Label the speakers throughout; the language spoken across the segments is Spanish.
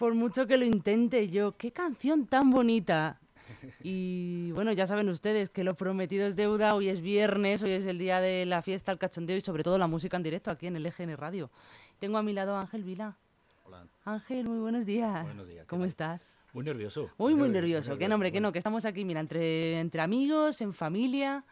Speaker 1: Por mucho que lo intente yo, qué canción tan bonita. Y bueno, ya saben ustedes que lo prometido es deuda, hoy es viernes, hoy es el día de la fiesta, el cachondeo y sobre todo la música en directo aquí en el EGN Radio. Tengo a mi lado a Ángel Vila.
Speaker 2: Hola.
Speaker 1: Ángel, muy buenos días.
Speaker 2: Buenos días, ¿qué
Speaker 1: ¿Cómo
Speaker 2: tal?
Speaker 1: estás?
Speaker 2: Muy nervioso.
Speaker 1: Muy, muy
Speaker 2: nervioso,
Speaker 1: nervioso. Que no, hombre, que no, que estamos aquí, mira, entre, entre amigos, en familia.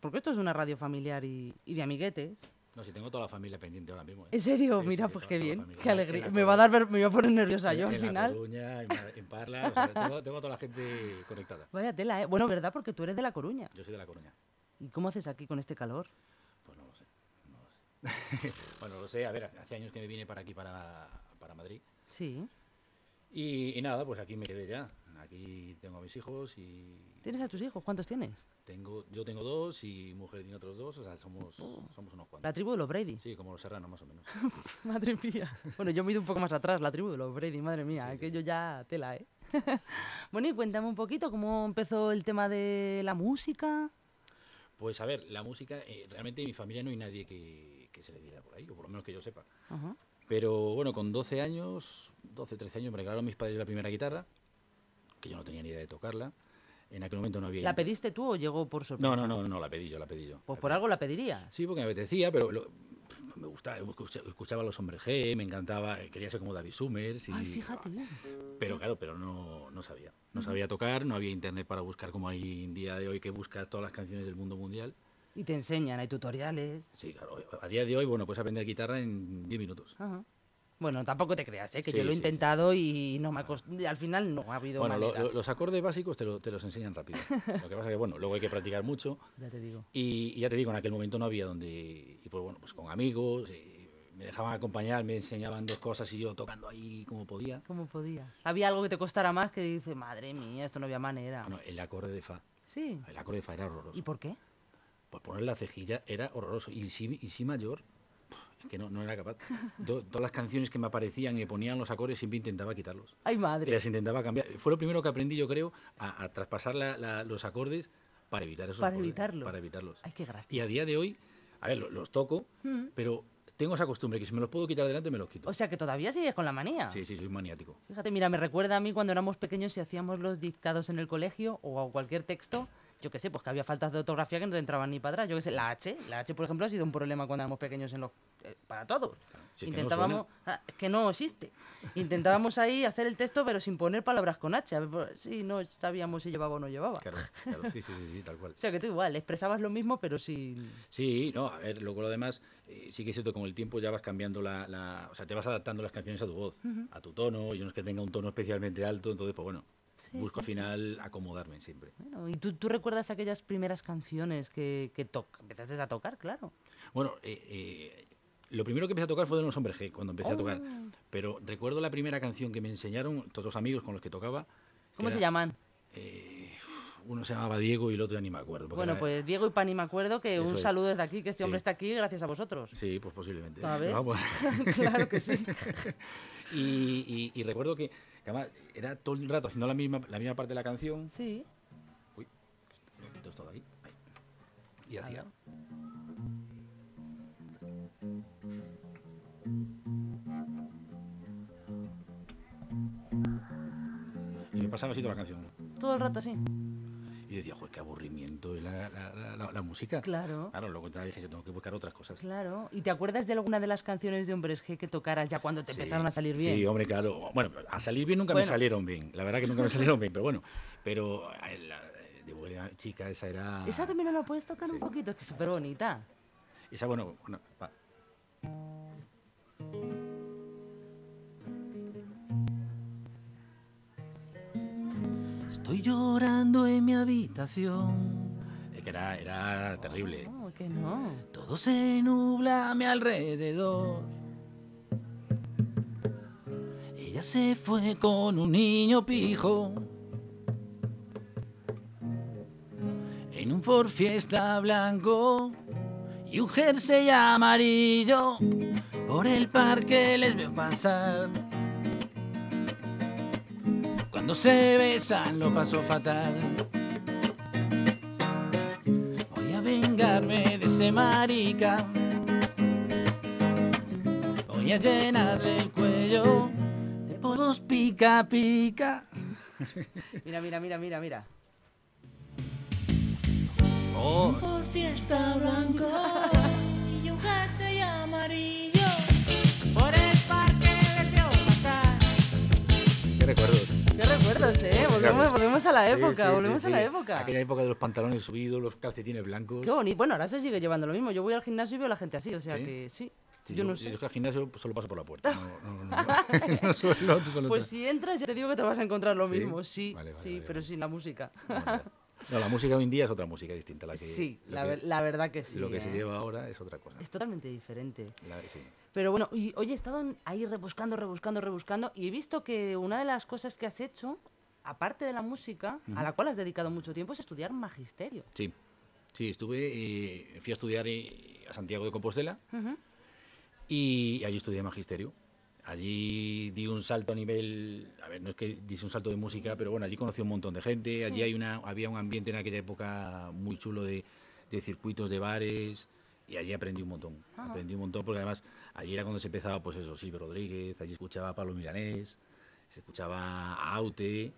Speaker 1: Porque esto es una radio familiar y, y de amiguetes.
Speaker 2: No, si tengo toda la familia pendiente ahora mismo. ¿eh?
Speaker 1: ¿En serio?
Speaker 2: Sí,
Speaker 1: Mira,
Speaker 2: sí,
Speaker 1: pues qué bien, qué alegría. Me va a dar, ver- me voy a poner nerviosa
Speaker 2: en-
Speaker 1: yo al
Speaker 2: en La
Speaker 1: final.
Speaker 2: Coruña, en, Parla, o sea, tengo, tengo a toda la gente conectada.
Speaker 1: Vaya tela, ¿eh? Bueno, ¿verdad? Porque tú eres de La Coruña.
Speaker 2: Yo soy de La Coruña.
Speaker 1: ¿Y cómo haces aquí con este calor?
Speaker 2: Pues no lo sé. No lo sé. bueno, lo sé. A ver, hace años que me vine para aquí, para, para Madrid.
Speaker 1: Sí.
Speaker 2: Y, y nada, pues aquí me quedé ya. Aquí tengo a mis hijos y
Speaker 1: ¿Tienes a tus hijos? ¿Cuántos tienes?
Speaker 2: tengo, yo tengo dos y mujer tiene otros dos. O sea, somos, somos unos cuantos.
Speaker 1: La tribu de los Brady.
Speaker 2: Sí, como los serranos, más o menos.
Speaker 1: Madre mía. Bueno, yo me he ido un poco más atrás, la tribu de los Brady, madre mía,
Speaker 2: Sí, sí.
Speaker 1: aquello ya tela, ¿eh? bueno, y cuéntame un poquito cómo empezó el tema de la música.
Speaker 2: Pues a ver, la música, eh, realmente en mi familia no hay nadie que, que se le diera por ahí, o por lo menos que yo sepa.
Speaker 1: Ajá.
Speaker 2: Pero bueno, con 12 años, 12, 13 años, me regalaron mis padres la primera guitarra, que yo no tenía ni idea de tocarla. En aquel momento no había...
Speaker 1: ¿La pediste tú o llegó por sorpresa?
Speaker 2: No, no, no, no, la pedí yo, la pedí yo.
Speaker 1: Pues
Speaker 2: La
Speaker 1: por
Speaker 2: pedí.
Speaker 1: algo la pedirías.
Speaker 2: Sí, porque me apetecía, pero lo- me gustaba, escucha- escuchaba a los hombres G, me encantaba, quería ser como David Summers. Y,
Speaker 1: Ay, fíjate.
Speaker 2: Pero claro, pero no, no sabía. No sabía tocar, no había internet para buscar como hay en día de hoy que buscas todas las canciones del mundo mundial.
Speaker 1: Y te enseñan, hay tutoriales.
Speaker 2: Sí, claro, a día de hoy, bueno, puedes aprender guitarra en 10 minutos.
Speaker 1: Ajá. Bueno, tampoco te creas, ¿eh? que
Speaker 2: Sí,
Speaker 1: yo lo he
Speaker 2: sí, sí.
Speaker 1: intentado y no me ha cost- al final no ha habido
Speaker 2: Bueno, lo- los acordes básicos te, lo- te los enseñan rápido. Lo que pasa que, bueno, luego hay que practicar mucho.
Speaker 1: Ya te digo.
Speaker 2: Y, y ya te digo, en aquel momento no había donde... Y pues bueno, pues con amigos, y me dejaban acompañar, me enseñaban dos cosas y yo tocando ahí como podía.
Speaker 1: ¿Cómo podía? Había algo que te costara más que dice, madre mía, esto no había manera.
Speaker 2: Bueno, el acorde de Fa.
Speaker 1: Sí.
Speaker 2: El acorde de Fa era horroroso.
Speaker 1: ¿Y por qué?
Speaker 2: Por poner la cejilla era horroroso. Y si, y si mayor, es que no, no era capaz. To- todas las canciones que me aparecían y me ponían los acordes siempre intentaba quitarlos.
Speaker 1: Ay,
Speaker 2: Y
Speaker 1: madre.
Speaker 2: las intentaba cambiar. Fue lo primero que aprendí, yo creo, a, a traspasar la- la- los acordes para evitar esos
Speaker 1: Para
Speaker 2: acordes,
Speaker 1: evitarlo.
Speaker 2: Para evitarlos.
Speaker 1: Ay, qué gracia.
Speaker 2: Y a día de hoy, a ver, lo- los toco,
Speaker 1: Mm.
Speaker 2: pero tengo esa costumbre que si me los puedo quitar delante, me los quito.
Speaker 1: O sea que todavía sigues con la manía.
Speaker 2: Sí, sí, soy maniático.
Speaker 1: Fíjate, mira, me recuerda a mí cuando éramos pequeños y hacíamos los dictados en el colegio o cualquier texto. Yo qué sé, pues que había faltas de ortografía que no te entraban ni para atrás. Yo qué sé, la H, la H, por ejemplo, ha sido un problema cuando éramos pequeños en los, eh, para todos.
Speaker 2: Si es que no
Speaker 1: Intentábamos, ah, es que no existe. Intentábamos ahí hacer el texto, pero sin poner palabras con H. Ver, pues, sí, no sabíamos si llevaba o no llevaba.
Speaker 2: Claro, claro, sí, sí, sí, sí, tal cual.
Speaker 1: O sea que tú igual, expresabas lo mismo, pero sin.
Speaker 2: Sí, no, a ver, luego lo demás, eh, sí que es cierto, con el tiempo ya vas cambiando la, la- O sea, te vas adaptando las canciones a tu voz, a tu tono. Yo no es que tenga un tono especialmente alto, entonces, pues bueno,
Speaker 1: Sí,
Speaker 2: busco
Speaker 1: sí,
Speaker 2: al final acomodarme siempre.
Speaker 1: Bueno, ¿y tú, tú recuerdas aquellas primeras canciones que, que empezaste a tocar, claro?
Speaker 2: Bueno, eh, eh, lo primero que empecé a tocar fue de los hombres G, cuando empecé a tocar.
Speaker 1: Oh.
Speaker 2: Pero recuerdo la primera canción que me enseñaron, todos los amigos con los que tocaba. que
Speaker 1: ¿Cómo se
Speaker 2: era,
Speaker 1: llaman?
Speaker 2: eh, uno se llamaba Diego y el otro ya ni me acuerdo.
Speaker 1: Bueno,
Speaker 2: era-
Speaker 1: pues Diego y Pani me acuerdo que un
Speaker 2: es.
Speaker 1: saludo desde aquí, que este
Speaker 2: Sí.
Speaker 1: hombre está aquí gracias a vosotros.
Speaker 2: Sí, pues posiblemente.
Speaker 1: A ver.
Speaker 2: Vamos.
Speaker 1: claro que sí.
Speaker 2: y, y- y recuerdo que, que además era todo el rato haciendo la misma, la misma parte de la canción.
Speaker 1: Sí.
Speaker 2: Uy, lo quito todo ahí. ahí. Y hacía. Y me pasaba así toda la canción.
Speaker 1: Todo el rato así.
Speaker 2: Y decía, joder, qué aburrimiento la, la- la- música.
Speaker 1: Claro.
Speaker 2: Claro, luego ya dije, yo tengo que buscar otras cosas.
Speaker 1: Claro. ¿Y te acuerdas de alguna de las canciones de Hombres G que tocaras ya cuando te
Speaker 2: Sí,
Speaker 1: empezaron a salir bien?
Speaker 2: Sí, hombre, claro. Bueno, a salir bien nunca
Speaker 1: Bueno.
Speaker 2: me salieron bien. La verdad que nunca me salieron bien, pero bueno. Pero eh, la, de buena chica, esa era.
Speaker 1: Esa también no la puedes tocar un poquito, es que es súper bonita.
Speaker 2: Esa, bueno, bueno, va. Estoy llorando en mi habitación. Es que era, era terrible.
Speaker 1: No, que no.
Speaker 2: Todo se nubla a mi alrededor. Ella se fue con un niño pijo. En un Ford Fiesta blanco y un jersey amarillo. Por el parque les veo pasar. Cuando se besan lo paso fatal. Voy a vengarme de ese marica. Voy a llenarle el cuello de huevos pica pica.
Speaker 1: Mira, mira, mira, mira, mira.
Speaker 2: Oh,
Speaker 3: Por fiesta blanco y un jersey amarillo. Por el parque les veo pasar.
Speaker 2: qué recuerdos.
Speaker 1: Qué recuerdos, ¿eh? Volvemos, volvemos a la época,
Speaker 2: sí,
Speaker 1: volvemos
Speaker 2: sí,
Speaker 1: a la época.
Speaker 2: Aquella época de los pantalones subidos, los calcetines blancos.
Speaker 1: Qué bonito. Bueno, ahora se sigue llevando lo mismo. Yo voy al gimnasio y veo a la gente así, o sea que sí.
Speaker 2: Sí,
Speaker 1: yo no sé.
Speaker 2: Yo es que al gimnasio solo paso por la puerta. No, no, no, no. No suelo- no suelo
Speaker 1: Pues si entras, ya te digo que te vas a encontrar lo
Speaker 2: ¿Sí?
Speaker 1: mismo. Sí,
Speaker 2: Vale, vale,
Speaker 1: sí,
Speaker 2: vale,
Speaker 1: pero sin la música.
Speaker 2: No, la música hoy en día es otra música distinta. La que,
Speaker 1: sí, la,
Speaker 2: que-
Speaker 1: ver- la verdad que sí.
Speaker 2: Lo que se
Speaker 1: ¿eh?
Speaker 2: lleva ahora es otra cosa.
Speaker 1: Es totalmente diferente.
Speaker 2: La- sí.
Speaker 1: Pero bueno, y, oye, he estado ahí rebuscando, rebuscando, rebuscando y he visto que una de las cosas que has hecho, aparte de la música, a la cual has dedicado mucho tiempo, es estudiar magisterio.
Speaker 2: Sí, sí, estuve, eh, fui a estudiar eh, a Santiago de Compostela y allí estudié magisterio. Allí di un salto a nivel, a ver, no es que diese un salto de música, pero bueno, allí conocí a un montón de gente, allí hay una, había un ambiente en aquella época muy chulo de, de circuitos de bares y allí aprendí un montón,
Speaker 1: Ajá.
Speaker 2: aprendí un montón porque además allí era cuando se empezaba, pues eso, Silvio Rodríguez, allí escuchaba a Pablo Milanés, se escuchaba a Aute,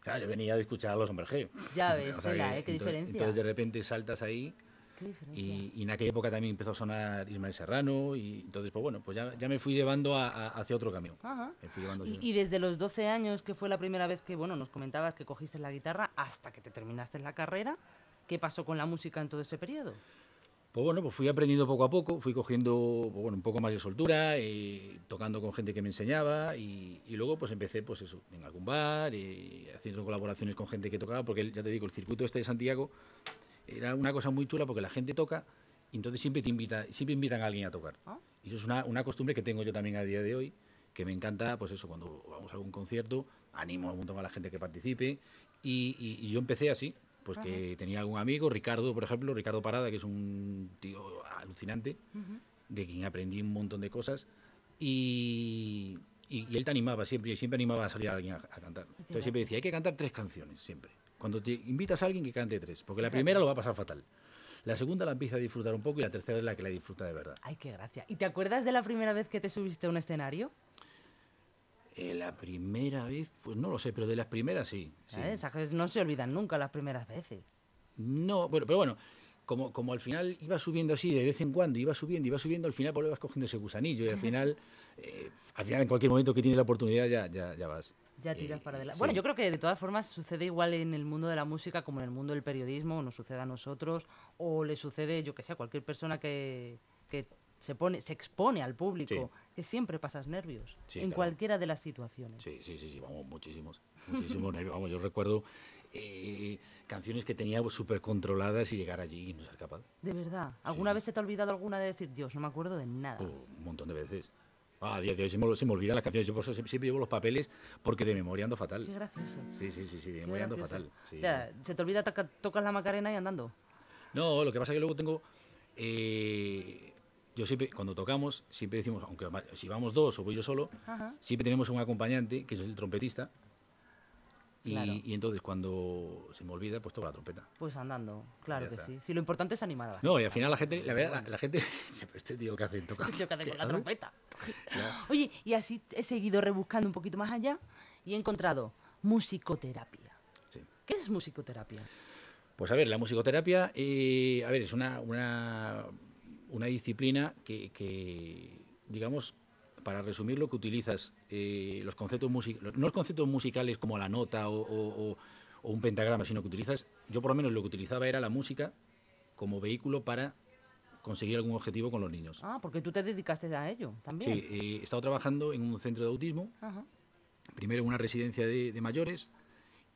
Speaker 2: claro, yo venía de escuchar a los Hombres G.
Speaker 1: Ya ves,
Speaker 2: O sea
Speaker 1: tela,
Speaker 2: que
Speaker 1: ¿eh? Qué
Speaker 2: entonces-
Speaker 1: diferencia.
Speaker 2: Entonces de repente saltas ahí
Speaker 1: Qué
Speaker 2: y, y en aquella época también empezó a sonar Ismael Serrano y entonces pues bueno, pues ya, ya me fui llevando a- a- hacia otro camino.
Speaker 1: Ajá.
Speaker 2: Me fui llevando
Speaker 1: Y, y desde los 12 años, que fue la primera vez que, bueno, nos comentabas que cogiste la guitarra, hasta que te terminaste la carrera, ¿qué pasó con la música en todo ese periodo?
Speaker 2: Pues bueno, pues fui aprendiendo poco a poco, fui cogiendo pues bueno, un poco más de soltura, eh, tocando con gente que me enseñaba y, y luego pues empecé pues eso, en algún bar, eh, haciendo colaboraciones con gente que tocaba, porque ya te digo, el circuito este de Santiago era una cosa muy chula porque la gente toca y entonces siempre te invita, siempre invitan a alguien a tocar.
Speaker 1: Ah.
Speaker 2: Y eso es una, una costumbre que tengo yo también a día de hoy, que me encanta, pues eso, cuando vamos a algún concierto, animo un montón a la gente que participe y, y- y yo empecé así, pues que tenía algún amigo, Ricardo, por ejemplo, Ricardo Parada, que es un tío alucinante, de quien aprendí un montón de cosas y, y- y él te animaba siempre, y siempre animaba a salir a alguien a, a cantar. Entonces siempre decía, hay que cantar tres canciones, siempre. Cuando te invitas a alguien que cante tres, porque la primera lo va a pasar fatal. La segunda la empieza a disfrutar un poco y la tercera es la que la disfruta de verdad.
Speaker 1: Ay, qué gracia. ¿Y te acuerdas de la primera vez que te subiste a un escenario?
Speaker 2: Eh, la primera vez, pues no lo sé, pero de las primeras sí. sí.
Speaker 1: ¿Sabes? Esas no se olvidan nunca las primeras veces.
Speaker 2: No, bueno, pero bueno, como, como al final iba subiendo así de vez en cuando, iba subiendo, iba subiendo, al final pues vas cogiendo ese gusanillo y al final, eh, al final en cualquier momento que tienes la oportunidad ya, ya, ya vas.
Speaker 1: Ya tiras
Speaker 2: Eh,
Speaker 1: para adelante.
Speaker 2: sí.
Speaker 1: Bueno, yo creo que de todas formas sucede igual en el mundo de la música como en el mundo del periodismo, o nos sucede a nosotros, o le sucede, yo que sé, a cualquier persona que, que se pone, se expone al público,
Speaker 2: Sí.
Speaker 1: que siempre pasas nervios,
Speaker 2: Sí,
Speaker 1: en
Speaker 2: claro.
Speaker 1: cualquiera de las situaciones.
Speaker 2: Sí, sí, sí, sí, vamos, muchísimos, muchísimos nervios. Vamos, yo recuerdo eh, canciones que tenía súper controladas y llegar allí y no ser capaz.
Speaker 1: De verdad. ¿Alguna vez se te ha olvidado alguna de decir, Dios, no me acuerdo de nada?
Speaker 2: Oh, un montón de veces. Ah, a día de hoy se me, se me olvidan las canciones. Yo por eso siempre, siempre llevo los papeles porque de memoria ando
Speaker 1: Qué
Speaker 2: fatal.
Speaker 1: gracioso.
Speaker 2: Sí, sí, sí, sí, de
Speaker 1: qué
Speaker 2: memoria ando fatal. sí.
Speaker 1: Se te olvida toca- tocas la macarena y andando.
Speaker 2: No, lo que pasa es que luego tengo. eh, yo siempre, cuando tocamos, siempre decimos, aunque si vamos dos o voy yo solo,
Speaker 1: Ajá.
Speaker 2: siempre tenemos un acompañante, que es el trompetista. Y,
Speaker 1: Claro.
Speaker 2: y entonces cuando se me olvida, pues toco la trompeta.
Speaker 1: Pues andando, claro que
Speaker 2: está.
Speaker 1: sí. Sí, lo importante es animar a la
Speaker 2: No, y al final la gente, la verdad, la, la gente, pero este tío que hace toca.
Speaker 1: Yo que hace con la trompeta.
Speaker 2: Claro.
Speaker 1: Oye, y así he seguido rebuscando un poquito más allá y he encontrado musicoterapia.
Speaker 2: Sí.
Speaker 1: ¿Qué es musicoterapia?
Speaker 2: Pues a ver, la musicoterapia, eh, a ver, es una, una, una disciplina que, que, digamos, para resumirlo, que utilizas eh, los conceptos musicales, no los conceptos musicales como la nota o, o- o- o un pentagrama, sino que utilizas, yo por lo menos lo que utilizaba era la música como vehículo para conseguir algún objetivo con los niños.
Speaker 1: Ah, porque tú te dedicaste a ello también.
Speaker 2: Sí, eh, he estado trabajando en un centro de autismo,
Speaker 1: Ajá.
Speaker 2: primero en una residencia de, de mayores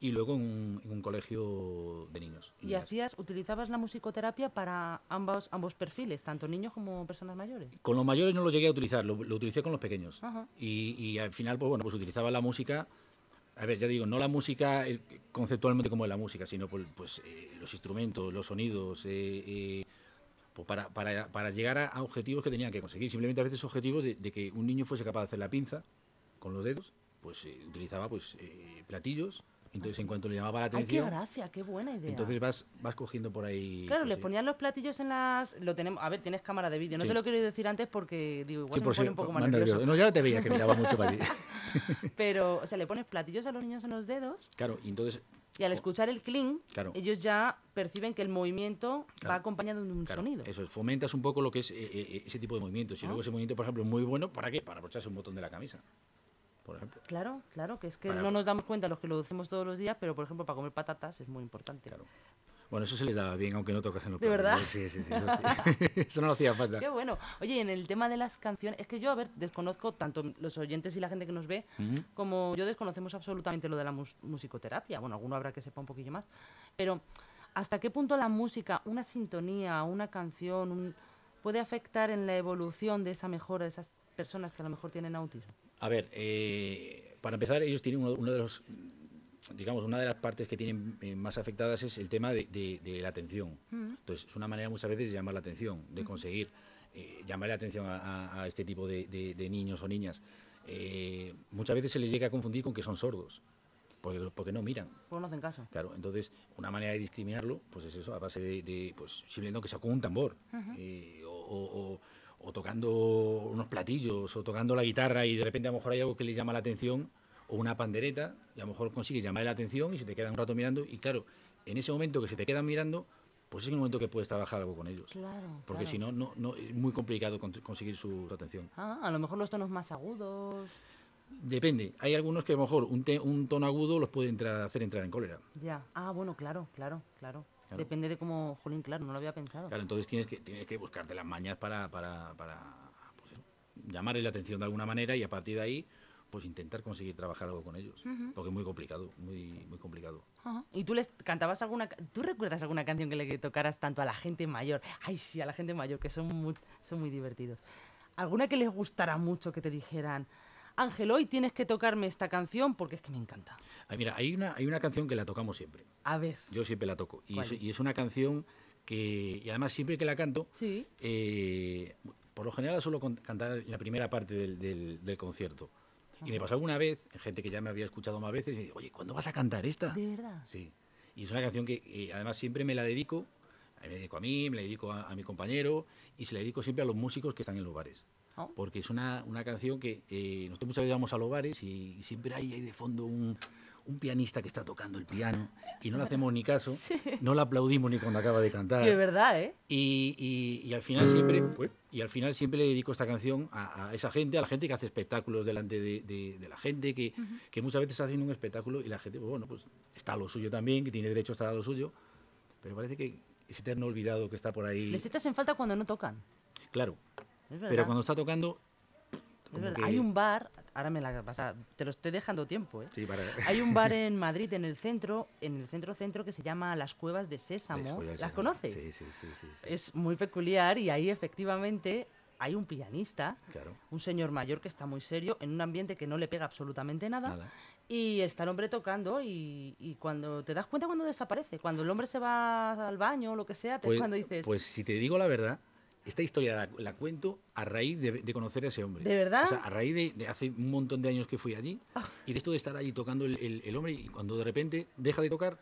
Speaker 2: y luego en un, en un colegio de niños.
Speaker 1: Y
Speaker 2: niñas.
Speaker 1: hacías, utilizabas la musicoterapia para ambos, ambos perfiles, tanto niños como personas mayores.
Speaker 2: Con los mayores no lo llegué a utilizar, lo, lo utilicé con los pequeños. Y, y al final, pues bueno, pues utilizaba la música, a ver, ya digo, no la música eh, conceptualmente como es la música, sino por, pues eh, los instrumentos, los sonidos, eh, eh, pues para, para, para llegar a, a objetivos que tenían que conseguir. Simplemente a veces objetivos de, de que un niño fuese capaz de hacer la pinza con los dedos, pues utilizaba pues platillos Entonces, en cuanto le llamaba la
Speaker 1: Ay, qué
Speaker 2: atención,
Speaker 1: gracia, qué buena idea.
Speaker 2: entonces vas, vas cogiendo por ahí.
Speaker 1: Claro, les
Speaker 2: sí.
Speaker 1: ponían los platillos en las... Lo tenemos... A ver, tienes cámara de vídeo. No
Speaker 2: Sí.
Speaker 1: te lo quiero decir antes porque, digo, igual
Speaker 2: Sí,
Speaker 1: se
Speaker 2: por
Speaker 1: me pone
Speaker 2: si-
Speaker 1: un poco
Speaker 2: más
Speaker 1: nervioso.
Speaker 2: nervioso. No, ya te veía que miraba mucho para allí.
Speaker 1: Pero, o sea, le pones platillos a los niños en los dedos
Speaker 2: Claro, y entonces.
Speaker 1: y al escuchar el clink,
Speaker 2: Claro.
Speaker 1: ellos ya perciben que el movimiento va
Speaker 2: Claro.
Speaker 1: acompañado de un
Speaker 2: claro,
Speaker 1: sonido.
Speaker 2: Eso es, fomentas un poco lo que es eh, eh, ese tipo de movimientos. Y
Speaker 1: Ah.
Speaker 2: luego ese movimiento, por ejemplo, es muy bueno, ¿para qué? Para abrocharse un botón de la camisa. Por ejemplo.
Speaker 1: Claro, claro, que es que
Speaker 2: Para-
Speaker 1: no nos damos cuenta los que lo hacemos todos los días, pero por ejemplo para comer patatas es muy importante.
Speaker 2: Claro. Bueno, eso se les daba bien, aunque no tocasen los
Speaker 1: ¿De verdad?
Speaker 2: Sí, sí, sí. Eso, sí. Eso no lo hacía falta.
Speaker 1: Qué bueno. Oye, y en el tema de las canciones, es que yo, a ver, desconozco tanto los oyentes y la gente que nos ve, como yo desconocemos absolutamente lo de la mus- musicoterapia. Bueno, alguno habrá que sepa un poquillo más. Pero, ¿hasta qué punto la música, una sintonía, una canción, un- puede afectar en la evolución de esa mejora de esas personas que a lo mejor tienen autismo?
Speaker 2: A ver, eh, para empezar, ellos tienen uno, uno de los, digamos, una de las partes que tienen eh, más afectadas es el tema de, de- de la atención. Entonces, es una manera muchas veces de llamar la atención, de conseguir eh, llamar la atención a, a- a este tipo de, de- niños o niñas. Eh, muchas veces se les llega a confundir con que son sordos, porque, porque no miran.
Speaker 1: Pues no hacen caso.
Speaker 2: Claro, entonces una manera de discriminarlo, pues es eso, a base de, de, pues simplemente que sea con un tambor, eh, o, o- o- o tocando unos platillos, o tocando la guitarra y de repente a lo mejor hay algo que les llama la atención, o una pandereta, y a lo mejor consigues llamar la atención y se te quedan un rato mirando, y claro, en ese momento que se te quedan mirando, pues es el momento que puedes trabajar algo con ellos.
Speaker 1: Claro.
Speaker 2: Porque
Speaker 1: claro.
Speaker 2: si no, no, no, es muy complicado con- conseguir su, su atención.
Speaker 1: Ah, a lo mejor los tonos más agudos.
Speaker 2: Depende, hay algunos que a lo mejor un, te- un tono agudo los puede entrar, hacer entrar en cólera.
Speaker 1: Ya. Ah, bueno, claro, claro, claro.
Speaker 2: Claro.
Speaker 1: Depende de cómo, jolín, claro, no lo había pensado.
Speaker 2: Claro, entonces tienes que, tienes que buscarte las mañas para, para, para pues eso, llamarles la atención de alguna manera y a partir de ahí pues intentar conseguir trabajar algo con ellos. Porque es muy complicado, muy, muy complicado.
Speaker 1: Ajá. ¿Y tú les cantabas alguna... ¿Tú recuerdas alguna canción que le tocaras tanto a la gente mayor? Ay, sí, a la gente mayor, que son muy, son muy divertidos. ¿Alguna que les gustara mucho que te dijeran, Ángel, hoy tienes que tocarme esta canción porque es que me encanta?
Speaker 2: Mira, hay una, hay una canción que la tocamos siempre.
Speaker 1: A ver.
Speaker 2: Yo siempre la toco. Y
Speaker 1: ¿Cuál
Speaker 2: es,
Speaker 1: es?
Speaker 2: y es una canción que, y además siempre que la canto,
Speaker 1: Sí.
Speaker 2: eh, por lo general la suelo cantar en la primera parte del, del- del concierto. Y me pasó alguna vez, gente que ya me había escuchado más veces, y me dice, oye, ¿cuándo vas a cantar esta?
Speaker 1: ¿De verdad?
Speaker 2: Sí. Y es una canción que eh, además siempre me la dedico, me la dedico a mí, me la dedico a, a mi compañero y se la dedico siempre a los músicos que están en los bares.
Speaker 1: Oh.
Speaker 2: Porque es una, una canción que eh, nosotros muchas veces vamos a los bares y, siempre hay ahí de fondo un, un pianista que está tocando el piano y no le hacemos ni caso, no le aplaudimos ni cuando acaba de cantar.
Speaker 1: De verdad, ¿eh?
Speaker 2: Y, y- y al final siempre pues, y al final siempre le dedico esta canción a, a esa gente, a la gente que hace espectáculos delante de, de- de la gente, que, que muchas veces hacen un espectáculo y la gente, pues, bueno, pues está a lo suyo también, que tiene derecho a estar a lo suyo, pero parece que ese eterno olvidado que está por ahí,
Speaker 1: Les echas en falta cuando no tocan.
Speaker 2: claro, pero cuando está tocando,
Speaker 1: Es verdad.
Speaker 2: que-
Speaker 1: Hay un bar, ahora me la vas a- te lo estoy dejando tiempo, ¿eh?
Speaker 2: sí, para...
Speaker 1: Hay un bar en Madrid, en el centro, en el centro centro, que se llama Las Cuevas de Sésamo.
Speaker 2: Después ya se
Speaker 1: ¿Las conoces?
Speaker 2: Sí, sí, sí, sí, sí,
Speaker 1: Es muy peculiar y ahí efectivamente hay un pianista,
Speaker 2: claro.
Speaker 1: un señor mayor que está muy serio, en un ambiente que no le pega absolutamente nada.
Speaker 2: Nada.
Speaker 1: Y está el hombre tocando y, y cuando te das cuenta cuando desaparece, cuando el hombre se va al baño o lo que sea, te
Speaker 2: Pues,
Speaker 1: cuando dices,
Speaker 2: pues si te digo la verdad, esta historia la, la cuento a raíz de, de conocer a ese hombre.
Speaker 1: ¿De verdad?
Speaker 2: O sea, a raíz de, de hace un montón de años que fui allí y de esto de estar allí tocando el, el- el hombre y cuando de repente deja de tocar,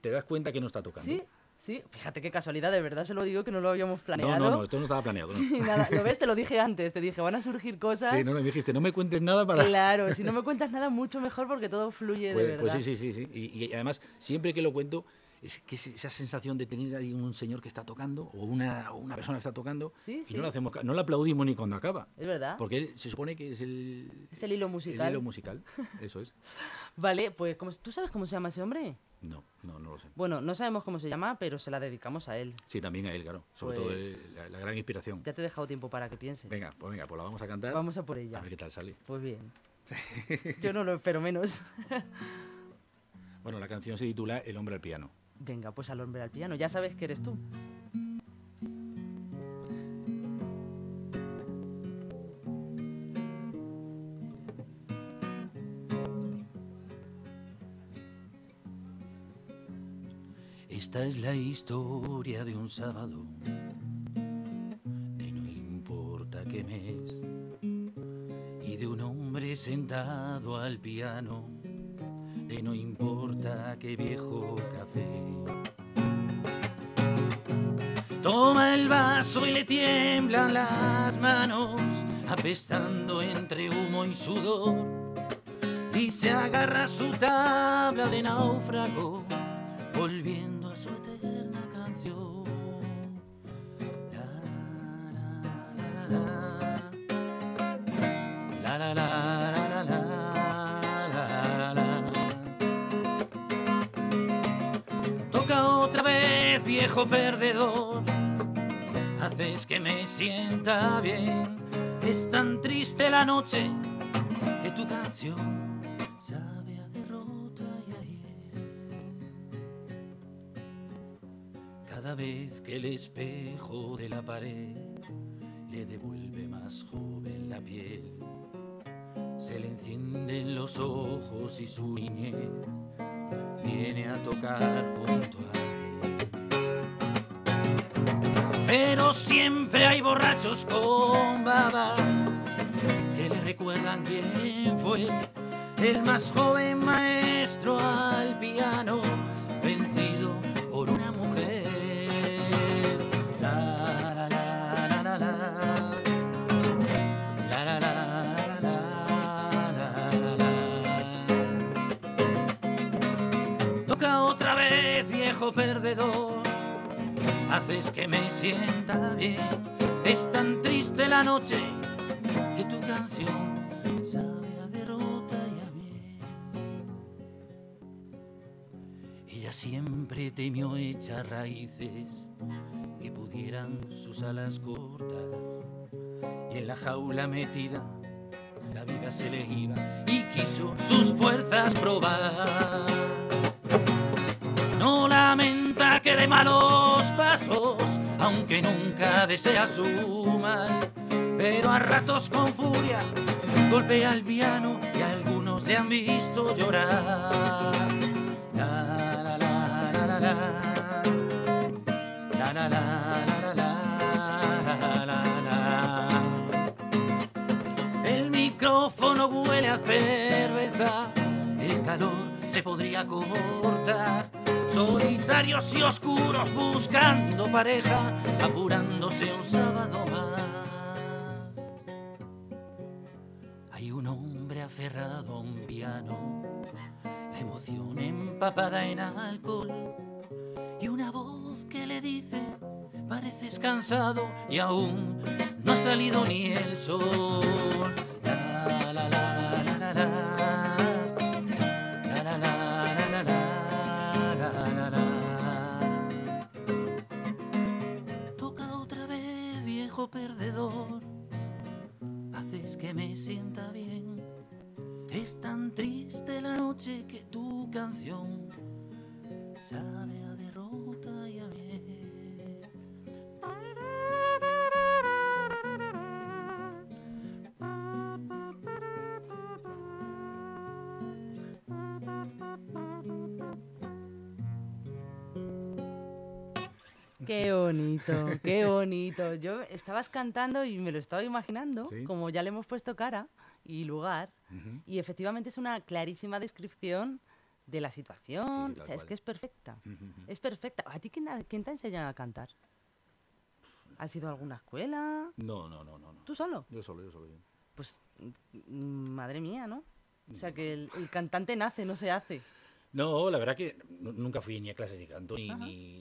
Speaker 2: te das cuenta que no está tocando.
Speaker 1: sí, sí, fíjate qué casualidad, de verdad se lo digo que no lo habíamos
Speaker 2: No,
Speaker 1: planeado.
Speaker 2: no, no, esto no estaba planeado. ¿no?
Speaker 1: Nada, lo ves, te lo dije antes, te dije, van a surgir cosas.
Speaker 2: Sí, no, no, me dijiste, no me cuentes nada para...
Speaker 1: Claro, si no me cuentas nada, mucho mejor porque todo fluye
Speaker 2: Pues,
Speaker 1: de
Speaker 2: pues
Speaker 1: verdad.
Speaker 2: sí, sí, sí. sí. Y, y además, siempre que lo cuento, es que es esa sensación de tener ahí un señor que está tocando o una, o una persona que está tocando
Speaker 1: Sí,
Speaker 2: y
Speaker 1: sí.
Speaker 2: no le hacemos no le aplaudimos ni cuando acaba.
Speaker 1: Es verdad.
Speaker 2: Porque se supone que es el,
Speaker 1: Es el hilo musical.
Speaker 2: el hilo musical. Eso es.
Speaker 1: Vale, pues ¿cómo- ¿tú sabes cómo se llama ese hombre?
Speaker 2: No, no, no lo sé.
Speaker 1: Bueno, no sabemos cómo se llama, pero se la dedicamos a él.
Speaker 2: Sí, también a él, claro. Sobre todo
Speaker 1: Pues-
Speaker 2: la, la gran inspiración.
Speaker 1: Ya te he dejado tiempo para que pienses.
Speaker 2: Venga, pues venga, pues la vamos a cantar.
Speaker 1: Vamos a por ella.
Speaker 2: A ver qué tal sale.
Speaker 1: Pues bien. Yo no lo espero menos.
Speaker 2: Bueno, la canción se titula El hombre al piano.
Speaker 1: Venga, pues al hombre al piano. Ya sabes que eres tú.
Speaker 2: Esta es la historia de un sábado, de no importa qué mes, y de un hombre sentado al piano, no importa qué viejo café. Toma el vaso y le tiemblan las manos, apestando entre humo y sudor. Y se agarra su tabla de náufrago, volviendo viejo perdedor. Haces que me sienta bien. Es tan triste la noche que tu canción sabe a derrota y ayer. Cada vez que el espejo de la pared le devuelve más joven la piel, se le encienden los ojos y su niñez viene a tocar junto a siempre hay borrachos con babas que le recuerdan quién fue el más joven maestro al piano, vencido por una mujer. La, la, la, la, la. Toca otra vez, viejo perdedor. Haces que me sienta bien. Es tan triste la noche que tu canción sabe a derrota y a bien. Ella siempre temió echar raíces que pudieran sus alas cortar. Y en la jaula metida la vida se le iba y quiso sus fuerzas probar. No lamenta que de malos pasos, aunque nunca desea su mal. Pero a ratos con furia golpea el piano y algunos le han visto llorar. La, la, la, la, la, la, la. la la. El micrófono huele a cerveza, el calor se podría cortar Solitarios y oscuros buscando pareja, apurándose un sábado más. Hay un hombre aferrado a un piano, la emoción empapada en alcohol y una voz que le dice, pareces cansado y aún no ha salido ni el sol. La, la, la,
Speaker 1: Qué bonito, qué bonito. Yo estabas cantando y me lo estaba imaginando,
Speaker 2: Sí.
Speaker 1: como ya le hemos puesto cara y lugar, y efectivamente es una clarísima descripción de la situación.
Speaker 2: Sí,
Speaker 1: o sea, es que es perfecta. Es perfecta. ¿A ti quién, te ha enseñado a cantar? ¿Has ido a alguna escuela?
Speaker 2: No, no, no, no. no.
Speaker 1: ¿Tú solo?
Speaker 2: Yo solo, yo solo. yo.
Speaker 1: Pues, mm, madre mía, ¿no? O sea, que el, el cantante nace, no se hace.
Speaker 2: No, la verdad que nu- nunca fui ni a clases de canto ni,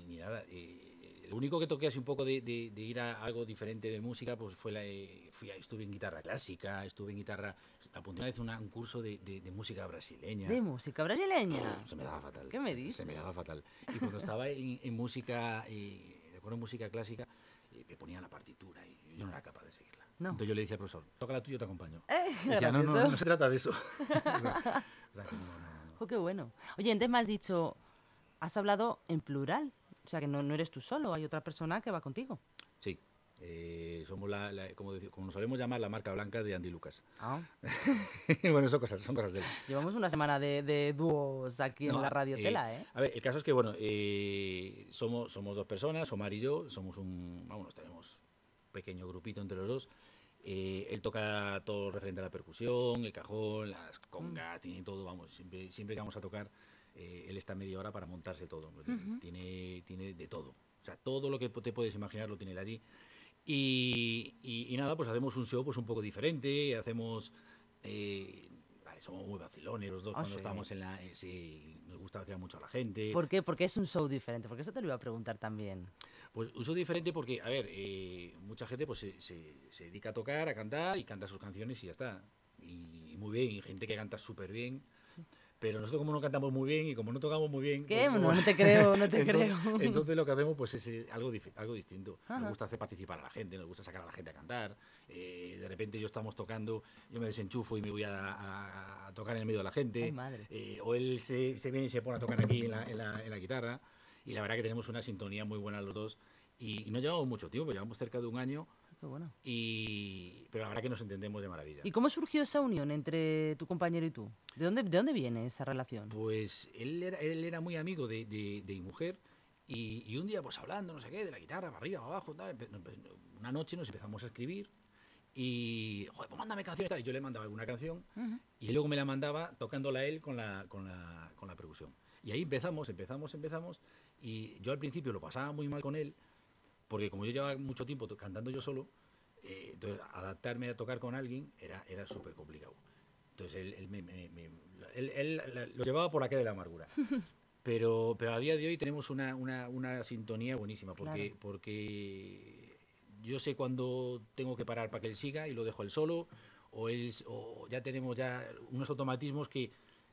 Speaker 2: ni nada. Eh, lo único que toqué así un poco de, de- de ir a algo diferente de música, pues fue la, eh, fui a- estuve en guitarra clásica, estuve en guitarra, apunté una vez una- un curso de, de- música brasileña.
Speaker 1: De música brasileña.
Speaker 2: Se me daba fatal.
Speaker 1: ¿Qué me dices?
Speaker 2: Se me daba fatal. Y cuando estaba en, en música, eh, recuerdo música clásica, eh, me ponía la partitura y yo no era capaz de seguirla.
Speaker 1: No.
Speaker 2: Entonces yo le decía al profesor, toca la tuya, yo te acompaño.
Speaker 1: Eh,
Speaker 2: Y decía, no, no,
Speaker 1: gracioso.
Speaker 2: no se trata de eso. o sea, o sea, que no, no, no.
Speaker 1: Jo, qué bueno. Oye, antes me has dicho, has hablado en plural. O sea, que no, no eres tú solo, hay otra persona que va contigo.
Speaker 2: Sí. eh, somos la, la- como, como nos solemos llamar, la marca blanca de Andy Lucas.
Speaker 1: Ah,
Speaker 2: bueno, son cosas, son cosas de él.
Speaker 1: llevamos una semana de, de dúos aquí en
Speaker 2: No,
Speaker 1: la radio
Speaker 2: eh,
Speaker 1: tela, ¿eh?
Speaker 2: A ver, el caso es que, bueno, eh, somos, somos dos personas, Omar y yo, somos un, vamos, tenemos un pequeño grupito entre los dos. Eh, él toca todo referente a la percusión, el cajón, las congas, tiene todo, vamos, siempre, siempre que vamos a tocar, eh, él está media hora para montarse todo. porque tiene, tiene de todo. O sea, todo lo que te puedes imaginar lo tiene él allí. Y, y- y nada, pues hacemos un show pues un poco diferente, hacemos... eh, somos muy vacilones los dos
Speaker 1: Ah,
Speaker 2: cuando
Speaker 1: sí.
Speaker 2: estamos en la... eh, sí, nos gusta vacilar mucho a la gente.
Speaker 1: ¿Por qué? Porque es un show diferente. Porque eso te lo iba a preguntar también.
Speaker 2: Pues uso diferente porque, a ver, eh, mucha gente pues se, se- se dedica a tocar, a cantar y canta sus canciones y ya está. Y, y muy bien, y gente que canta súper bien. Pero nosotros como no cantamos muy bien y como no tocamos muy bien...
Speaker 1: ¿Qué?
Speaker 2: pues,
Speaker 1: No, no te creo, no te
Speaker 2: entonces,
Speaker 1: creo.
Speaker 2: Entonces lo que hacemos pues es eh, algo, algo distinto.
Speaker 1: Ajá.
Speaker 2: Nos gusta hacer participar a la gente, nos gusta sacar a la gente a cantar. eh, de repente yo estamos tocando, yo me desenchufo y me voy a, a- a tocar en el medio de la gente.
Speaker 1: Ay, madre.
Speaker 2: eh, o él se, se viene y se pone a tocar aquí en la, en la- en la guitarra. Y la verdad que tenemos una sintonía muy buena los dos. Y, y no llevamos mucho tiempo, llevamos cerca de un año.
Speaker 1: Bueno.
Speaker 2: Y, pero la verdad que nos entendemos de maravilla.
Speaker 1: ¿Y cómo surgió esa unión entre tu compañero y tú? ¿De dónde, de dónde viene esa relación?
Speaker 2: Pues él era, él era muy amigo de, de, de mi mujer y, y un día pues hablando, no sé qué, de la guitarra, para arriba, para abajo, tal, una noche nos empezamos a escribir y, joder, pues mándame canciones, tal, y yo le mandaba alguna canción y él luego me la mandaba tocándola él con la, con la, con la percusión. Y ahí empezamos, empezamos, empezamos y yo al principio lo pasaba muy mal con él porque como yo llevaba mucho tiempo cantando yo solo, eh, entonces adaptarme a tocar con alguien era, era súper complicado. Entonces él, él me- me- me- él- él la- lo llevaba por calle de la amargura. Pero, pero a día de hoy tenemos una, una, una sintonía buenísima, porque,
Speaker 1: Claro.
Speaker 2: porque yo sé cuándo tengo que parar para que él siga y lo dejo él solo, o, él, o ya tenemos ya unos automatismos que,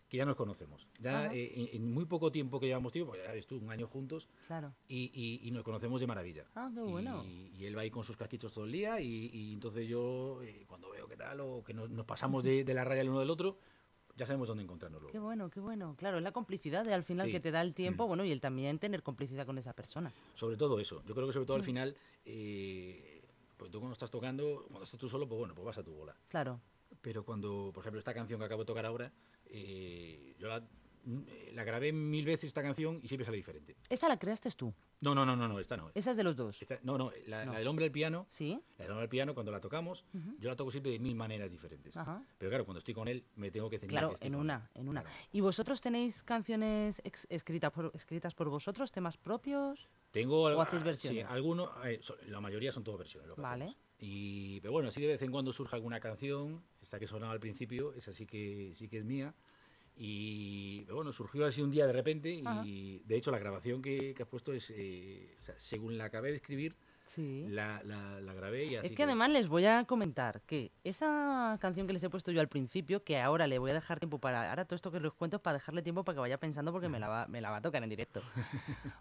Speaker 2: que ya nos conocemos. Ya eh, en, en muy poco tiempo que llevamos tiempo, ya ves tú, un año juntos,
Speaker 1: Claro.
Speaker 2: y, y- y nos conocemos de maravilla.
Speaker 1: Ah, qué bueno.
Speaker 2: Y, y él va ahí con sus casquitos todo el día y, y entonces yo, eh, cuando veo que tal, o que no- nos pasamos de, de la raya el uno del otro, ya sabemos dónde encontrarnos luego.
Speaker 1: Qué bueno, qué bueno. Claro, es la complicidad de al final
Speaker 2: Sí.
Speaker 1: que te da el tiempo,
Speaker 2: Mm.
Speaker 1: bueno, y el también tener complicidad con esa persona.
Speaker 2: Sobre todo eso. Yo creo que sobre
Speaker 1: Mm.
Speaker 2: todo al final, eh, pues tú cuando estás tocando, cuando estás tú solo, pues bueno, pues vas a tu bola.
Speaker 1: Claro.
Speaker 2: Pero cuando, por ejemplo, esta canción que acabo de tocar ahora, eh, yo la, mm, eh, la grabé mil veces esta canción y siempre sale diferente.
Speaker 1: ¿Esa la creaste tú?
Speaker 2: No, no, no, no, no esta no.
Speaker 1: Esa es de los dos.
Speaker 2: Esta- no, no, la,
Speaker 1: No.
Speaker 2: la del hombre al piano,
Speaker 1: ¿Sí?
Speaker 2: la del hombre al piano, cuando la tocamos, yo la toco siempre de mil maneras diferentes.
Speaker 1: Ajá.
Speaker 2: Pero claro, cuando estoy con él, me tengo que ceñir
Speaker 1: Claro,
Speaker 2: que estoy
Speaker 1: en una,
Speaker 2: él.
Speaker 1: en una.
Speaker 2: Claro.
Speaker 1: ¿Y vosotros tenéis canciones escritas por, escritas por vosotros, temas propios?
Speaker 2: Tengo
Speaker 1: ¿O hacéis
Speaker 2: ah,
Speaker 1: versiones?
Speaker 2: Sí, algunos, so- la mayoría son todas versiones. Lo que
Speaker 1: Vale.
Speaker 2: hacemos. Y, pero bueno, sí de vez en cuando surge alguna canción, esta que sonaba al principio, esa sí que, sí que es mía. Y bueno, surgió así un día de repente
Speaker 1: Ajá.
Speaker 2: y de hecho la grabación que, que has puesto es, eh, o sea, según la acabé de escribir,
Speaker 1: Sí.
Speaker 2: la, la, la grabé y así
Speaker 1: Es que además les voy a comentar que esa canción que les he puesto yo al principio, que ahora le voy a dejar tiempo para. Ahora todo esto que les cuento es para dejarle tiempo para que vaya pensando porque me la va, me la va a tocar en directo.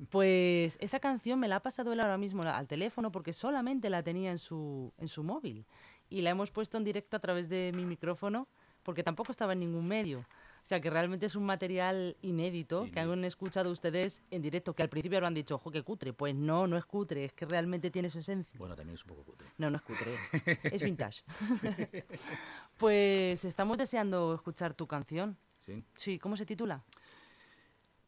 Speaker 1: Pues esa canción me la ha pasado él ahora mismo al teléfono porque solamente la tenía en su, en su móvil. Y la hemos puesto en directo a través de mi micrófono porque tampoco estaba en ningún medio. O sea que realmente es un material inédito que
Speaker 2: Inédito.
Speaker 1: han escuchado ustedes en directo, que al principio habrán dicho, ojo, que cutre. Pues no, no es cutre, es que realmente tiene su esencia.
Speaker 2: Bueno, también es un poco cutre.
Speaker 1: No, no es cutre, es vintage. pues estamos deseando escuchar tu canción.
Speaker 2: ¿sí?
Speaker 1: Sí, ¿cómo se titula?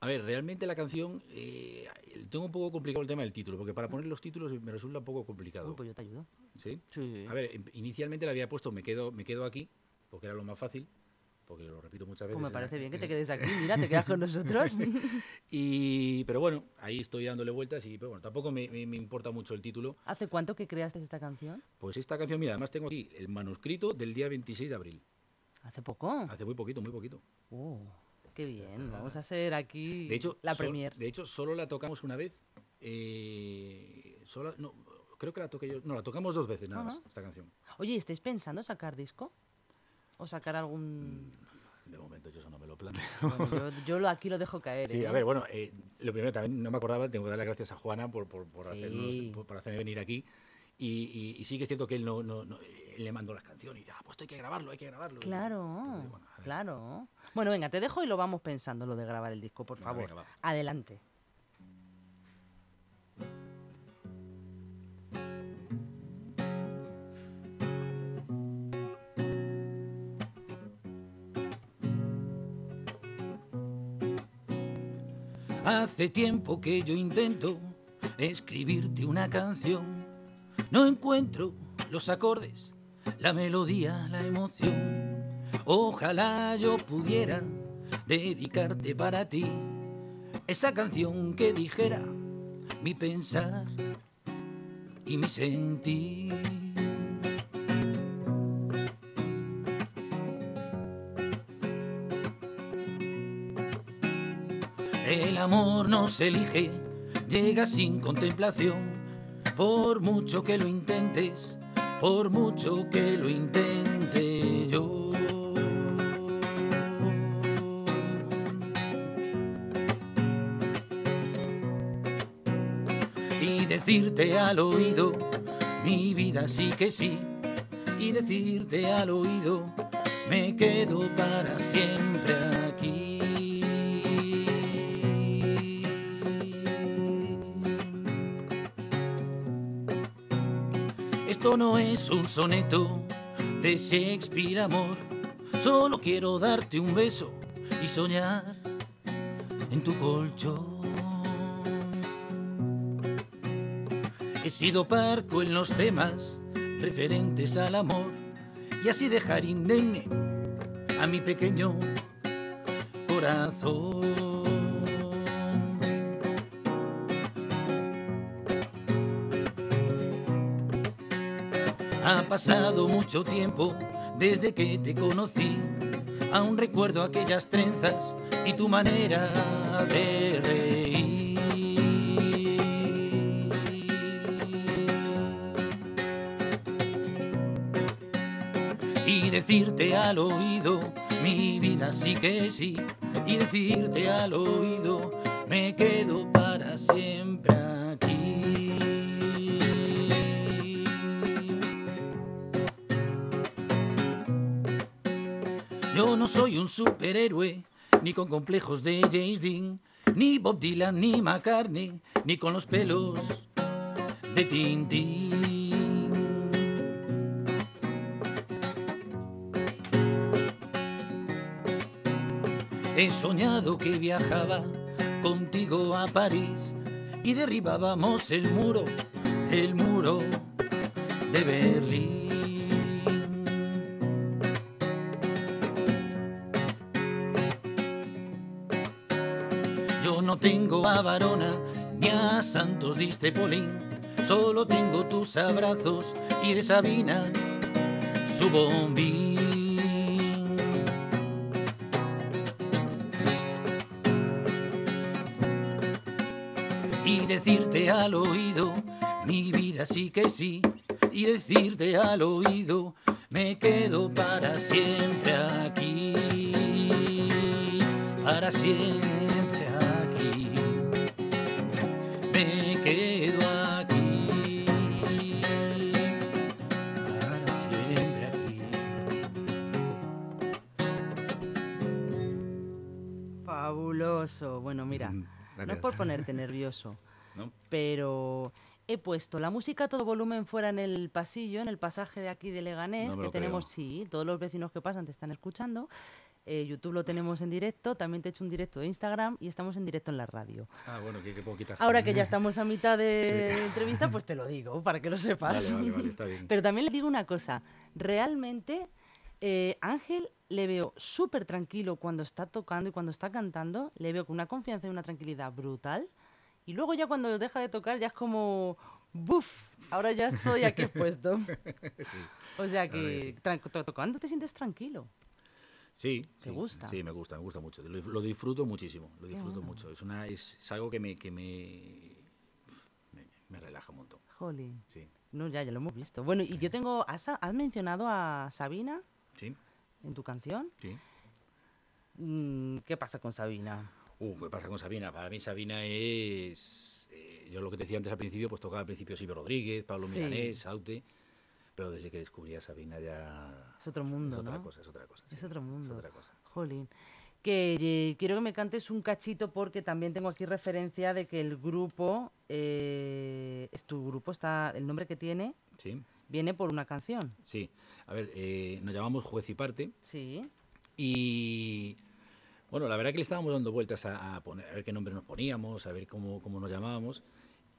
Speaker 2: A ver, realmente la canción, eh, tengo un poco complicado el tema del título, porque para poner los títulos me resulta un poco complicado.
Speaker 1: Uy, pues yo te ayudo.
Speaker 2: ¿sí?
Speaker 1: Sí.
Speaker 2: A ver, em- inicialmente le había puesto me quedo, me quedo aquí, porque era lo más fácil, porque lo repito muchas veces.
Speaker 1: Pues me parece bien que te quedes aquí. Mira, te quedas con nosotros.
Speaker 2: Y, pero bueno, ahí estoy dándole vueltas y pero bueno, tampoco me, me- me importa mucho el título.
Speaker 1: ¿Hace cuánto que creaste esta canción?
Speaker 2: Pues esta canción, mira, además tengo aquí el manuscrito del día 26 de abril.
Speaker 1: ¿Hace poco?
Speaker 2: Hace muy poquito, muy poquito.
Speaker 1: Oh, qué bien. Vamos a hacer aquí
Speaker 2: De hecho,
Speaker 1: la
Speaker 2: sol-
Speaker 1: premier.
Speaker 2: de hecho, solo la tocamos una vez. eh, solo, no, creo que la toqué yo. No, la tocamos dos veces nada más, esta canción.
Speaker 1: Oye, ¿estáis pensando sacar disco? ¿O sacar algún...?
Speaker 2: De momento yo eso no me lo planteo.
Speaker 1: Bueno, yo, yo aquí lo dejo caer,
Speaker 2: Sí,
Speaker 1: ¿eh?
Speaker 2: a ver, bueno, eh, lo primero también no me acordaba, tengo que darle las gracias a Juana por, por, por,
Speaker 1: Sí.
Speaker 2: hacernos- por- por hacerme venir aquí. Y, y- y sí que es cierto que él no, no, no- le mandó las canciones y dice, ah, pues esto hay que grabarlo, hay que grabarlo.
Speaker 1: Claro,
Speaker 2: Entonces, bueno,
Speaker 1: claro. Bueno, venga, te dejo y lo vamos pensando, lo de grabar el disco, por
Speaker 2: Venga,
Speaker 1: favor.
Speaker 2: venga.
Speaker 1: Adelante.
Speaker 2: Hace tiempo que yo intento escribirte una canción. No encuentro los acordes la melodía, la emoción. Ojalá yo pudiera dedicarte para ti esa canción que dijera mi pensar y mi sentir. El amor no se elige, llega sin contemplación, por mucho que lo intentes, por mucho que lo intente yo. Y decirte al oído, mi vida sí que sí, y decirte al oído, me quedo para siempre No es un soneto de Shakespeare, amor. Solo quiero darte un beso y soñar en tu colchón. He sido parco en los temas referentes al amor y así dejar indemne a mi pequeño corazón. Ha pasado mucho tiempo desde que te conocí. Aún recuerdo aquellas trenzas y tu manera de reír. Y decirte al oído, mi vida sí que sí. Y decirte al oído, me quedo para siempre no soy un superhéroe, ni con complejos de James Dean, ni Bob Dylan, ni McCartney, ni con los pelos de Tintín. He soñado que viajaba contigo a París y derribábamos el muro, el muro de Berlín. Yo no tengo a Varona ni a Santos Distepolín, solo tengo tus abrazos y de Sabina su bombín. Y decirte al oído, mi vida sí que sí, y decirte al oído, me quedo para siempre aquí, para siempre
Speaker 1: Bueno, mira, no es por ponerte nervioso,
Speaker 2: ¿No?
Speaker 1: pero he puesto la música a todo volumen fuera en el pasillo, en el pasaje de aquí de Leganés,
Speaker 2: No
Speaker 1: que tenemos,
Speaker 2: creo.
Speaker 1: sí, todos los vecinos que pasan te están escuchando. Eh, YouTube lo tenemos en directo, también te he hecho un directo de Instagram y estamos en directo en la radio.
Speaker 2: Ah, bueno, que, que puedo quitar.
Speaker 1: Ahora que ya estamos a mitad de entrevista, pues te lo digo, para que lo sepas.
Speaker 2: Vale, vale, vale, está bien.
Speaker 1: Pero también le digo una cosa, realmente eh, Ángel le veo súper tranquilo cuando está tocando y cuando está cantando, le veo con una confianza y una tranquilidad brutal. Y luego ya cuando deja de tocar ya es como, ¡buf! Ahora ya estoy aquí expuesto.
Speaker 2: Sí.
Speaker 1: O sea
Speaker 2: que sí.
Speaker 1: tocando te sientes tranquilo.
Speaker 2: Sí.
Speaker 1: ¿Te
Speaker 2: sí,
Speaker 1: gusta?
Speaker 2: Sí, me gusta, me gusta mucho. Lo, lo disfruto muchísimo, lo disfruto
Speaker 1: bueno.
Speaker 2: mucho. Es, una, es, es algo que me, que me, me, me relaja un montón.
Speaker 1: Jolín.
Speaker 2: Sí,
Speaker 1: No, ya, ya lo hemos visto. Bueno, y yo tengo, ¿has, has mencionado a Sabina
Speaker 2: sí,
Speaker 1: en tu canción?
Speaker 2: sí.
Speaker 1: Mm, ¿Qué pasa con Sabina?
Speaker 2: Uh, ¿qué pasa con Sabina? Para mí Sabina es... eh, yo lo que te decía antes al principio, pues tocaba al principio Silvio Rodríguez, Pablo
Speaker 1: Sí.
Speaker 2: Milanés, Saute, pero desde que descubrí a Sabina ya...
Speaker 1: Es otro mundo,
Speaker 2: es otra
Speaker 1: ¿no?
Speaker 2: cosa, es otra cosa.
Speaker 1: Es
Speaker 2: sí,
Speaker 1: otro mundo.
Speaker 2: Es otra cosa.
Speaker 1: Jolín. Que eh, quiero que me cantes un cachito porque también tengo aquí referencia de que el grupo, eh, es tu grupo, está el nombre que tiene,
Speaker 2: Sí,
Speaker 1: viene por una canción.
Speaker 2: sí. A ver, eh, nos llamamos Juez y Parte
Speaker 1: Sí.
Speaker 2: y... Bueno, la verdad que le estábamos dando vueltas a, a poner, a ver qué nombre nos poníamos, a ver cómo, cómo nos llamábamos.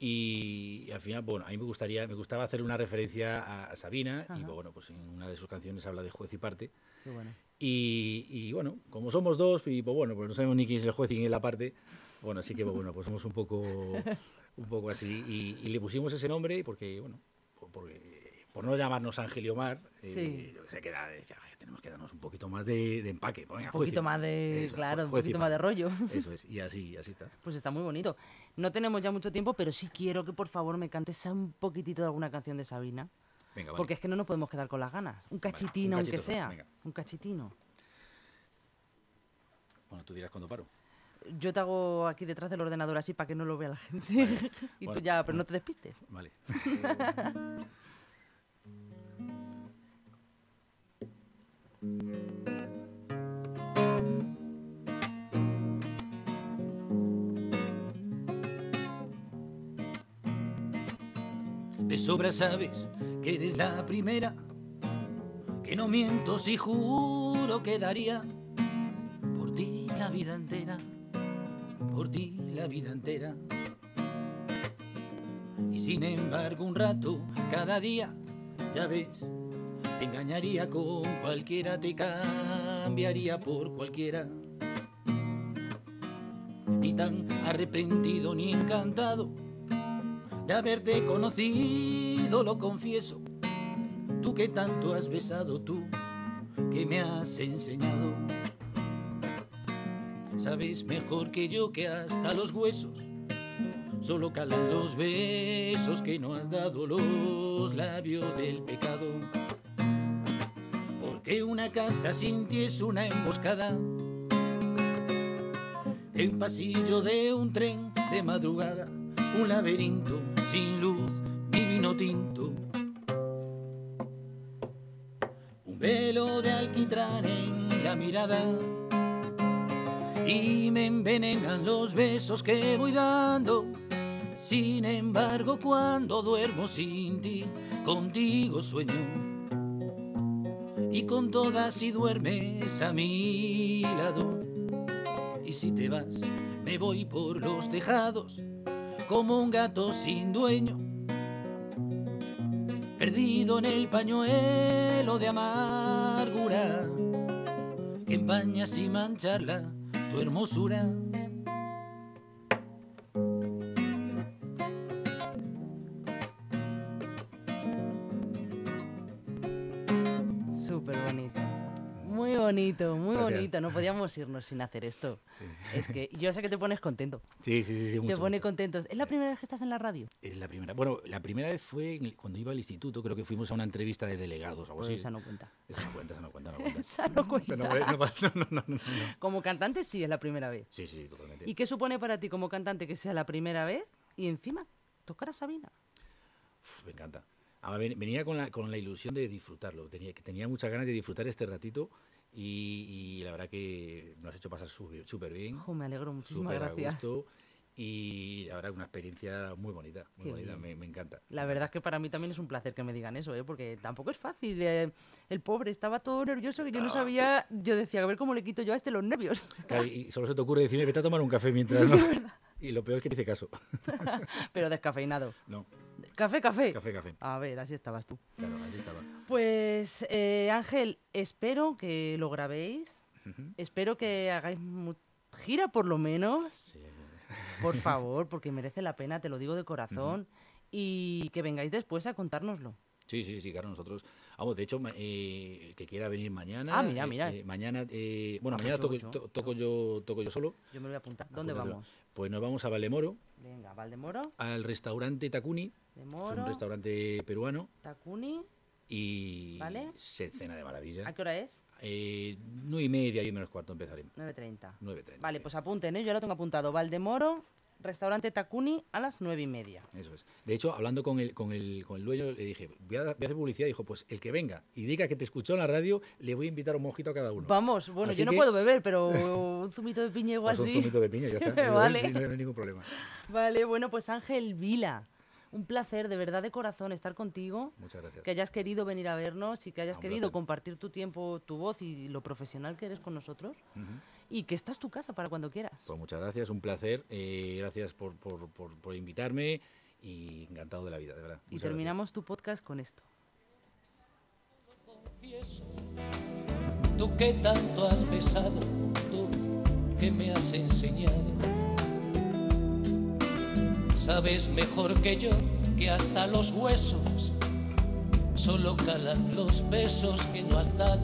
Speaker 2: Y, al final, bueno, a mí me gustaría, me gustaba hacer una referencia a, a Sabina, y bueno, pues en una de sus canciones habla de juez y parte.
Speaker 1: Qué bueno.
Speaker 2: Y, y, bueno, como somos dos, y pues bueno, pues no sabemos ni quién es el juez y quién es la parte, bueno, así que pues bueno, pues somos un poco, un poco así. Y, y le pusimos ese nombre porque, bueno, por, porque- por no llamarnos Ángel y Omar, eh,
Speaker 1: Sí.
Speaker 2: yo que sé, queda, decía, "Ay, tenemos que darnos un poquito más de, de empaque. pues venga,
Speaker 1: Un poquito más
Speaker 2: parte".
Speaker 1: de,
Speaker 2: Eso,
Speaker 1: claro, un poquito más de rollo.
Speaker 2: Eso es, y así, así está.
Speaker 1: Pues está muy bonito. No tenemos ya mucho tiempo, pero sí quiero que por favor me cantes un poquitito de alguna canción de Sabina.
Speaker 2: Venga, vale.
Speaker 1: Porque es que no nos podemos quedar con las ganas. Un cachitino,
Speaker 2: un
Speaker 1: aunque sea.
Speaker 2: venga.
Speaker 1: Un cachitino.
Speaker 2: Bueno, tú dirás cuando paro.
Speaker 1: Yo te hago aquí detrás del ordenador así para que no lo vea la gente. y tú ya, pero
Speaker 2: bueno.
Speaker 1: no te despistes.
Speaker 2: Vale. De sobra sabes que eres la primera, que no miento si juro que daría por ti la vida entera, por ti la vida entera. Y sin embargo un rato cada día, ya ves, te engañaría con cualquiera, te cambiaría por cualquiera. Ni tan arrepentido ni encantado de haberte conocido, lo confieso. Tú que tanto has besado, tú que me has enseñado. Sabes mejor que yo que hasta los huesos solo calan los besos que no has dado los labios del pecado. Porque una casa sin ti es una emboscada. El pasillo de un tren de madrugada, un laberinto sin luz ni vino tinto. Un velo de alquitrán en la mirada y me envenenan los besos que voy dando. Sin embargo, cuando duermo sin ti, contigo sueño. Y con todas si duermes a mi lado. Y si te vas, me voy por los tejados como un gato sin dueño. Perdido en el pañuelo de amargura que empaña sin mancharla tu hermosura.
Speaker 1: Bonito, muy
Speaker 2: Gracias.
Speaker 1: bonito. No podíamos irnos sin hacer esto. Es que yo sé que te pones contento.
Speaker 2: Sí, sí, sí, sí.
Speaker 1: te
Speaker 2: mucho,
Speaker 1: pone
Speaker 2: mucho.
Speaker 1: contento. ¿Es la primera vez que estás en la radio?
Speaker 2: Es la primera. Bueno, la primera vez fue cuando iba al instituto, creo que fuimos a una entrevista de delegados o algo
Speaker 1: Pues
Speaker 2: así.
Speaker 1: esa no cuenta.
Speaker 2: Esa no cuenta, esa no cuenta, no cuenta.
Speaker 1: Esa no cuenta.
Speaker 2: No, no, no.
Speaker 1: Como cantante sí es la primera vez.
Speaker 2: Sí, sí, sí, totalmente.
Speaker 1: ¿Y qué supone para ti como cantante que sea la primera vez y encima tocar a Sabina?
Speaker 2: Uf, me encanta. Venía con la, con la ilusión de disfrutarlo. Tenía, tenía muchas ganas de disfrutar este ratito y, y la verdad que nos has hecho pasar súper bien.
Speaker 1: Ojo, me alegro, muchísimas
Speaker 2: súper a
Speaker 1: gracias.
Speaker 2: gusto y la verdad una experiencia muy bonita, muy bonita, me, me encanta.
Speaker 1: La verdad es que para mí también es un placer que me digan eso, ¿eh? porque tampoco es fácil. eh, el pobre estaba todo nervioso que yo no sabía. Yo decía, a ver cómo le quito yo a este los nervios.
Speaker 2: Claro, y solo se te ocurre decirme que te a tomar un café mientras no. Y lo peor es que te hice caso.
Speaker 1: Pero descafeinado.
Speaker 2: No,
Speaker 1: Café, café.
Speaker 2: café, café.
Speaker 1: A ver, así estabas tú.
Speaker 2: Claro, ahí estaba.
Speaker 1: Pues, eh, Ángel, espero que lo grabéis. Espero que hagáis gira por lo menos. Por favor, porque merece la pena, te lo digo de corazón. Y que vengáis después a contárnoslo.
Speaker 2: Sí, sí, sí, claro, nosotros. Vamos, de hecho, eh, el que quiera venir mañana.
Speaker 1: Ah, mira,
Speaker 2: eh,
Speaker 1: mira.
Speaker 2: eh, mañana, eh, bueno,
Speaker 1: Ah,
Speaker 2: mañana
Speaker 1: pues
Speaker 2: toco,
Speaker 1: ocho.
Speaker 2: to- toco yo, toco yo solo.
Speaker 1: Yo me lo voy a apuntar. ¿Dónde
Speaker 2: Apúntatelo.
Speaker 1: vamos?
Speaker 2: Pues nos vamos a Valdemoro,
Speaker 1: Venga, Valdemoro,
Speaker 2: al restaurante Takuni,
Speaker 1: de
Speaker 2: es un restaurante peruano,
Speaker 1: Takuni.
Speaker 2: y
Speaker 1: Vale.
Speaker 2: se cena de maravilla.
Speaker 1: ¿A qué hora es?
Speaker 2: Eh, nueve y media, diez menos cuarto empezaremos.
Speaker 1: 9.30.
Speaker 2: 9.30.
Speaker 1: Vale, pues apunten, ¿eh? yo lo tengo apuntado. Valdemoro, restaurante Takuni a las nueve y media.
Speaker 2: Eso es. De hecho, hablando con el, con el, con el dueño, le dije, voy a, voy a hacer publicidad. Y dijo, pues el que venga y diga que te escuchó en la radio, le voy a invitar un mojito a cada uno.
Speaker 1: Vamos, bueno,
Speaker 2: Así
Speaker 1: yo no puedo beber, pero un zumito de piña igual
Speaker 2: Pues un
Speaker 1: sí.
Speaker 2: zumito de piña, ya está.
Speaker 1: vale.
Speaker 2: no hay ningún problema.
Speaker 1: Vale, bueno, pues Ángel Vila, un placer de verdad de corazón estar contigo,
Speaker 2: Muchas gracias.
Speaker 1: que hayas querido venir a vernos y que hayas querido
Speaker 2: placer.
Speaker 1: compartir tu tiempo, tu voz y lo profesional que eres con nosotros
Speaker 2: Ujú.
Speaker 1: y que esta es tu casa para cuando quieras.
Speaker 2: Pues muchas gracias, un placer. eh, gracias por, por, por, por invitarme
Speaker 4: y encantado de la vida, de verdad.
Speaker 1: Y
Speaker 4: Muchas
Speaker 1: terminamos tu podcast con esto.
Speaker 2: confieso, tú que tanto has besado, tú que me has enseñado. Sabes mejor que yo que hasta los huesos solo calan los besos que no has dado.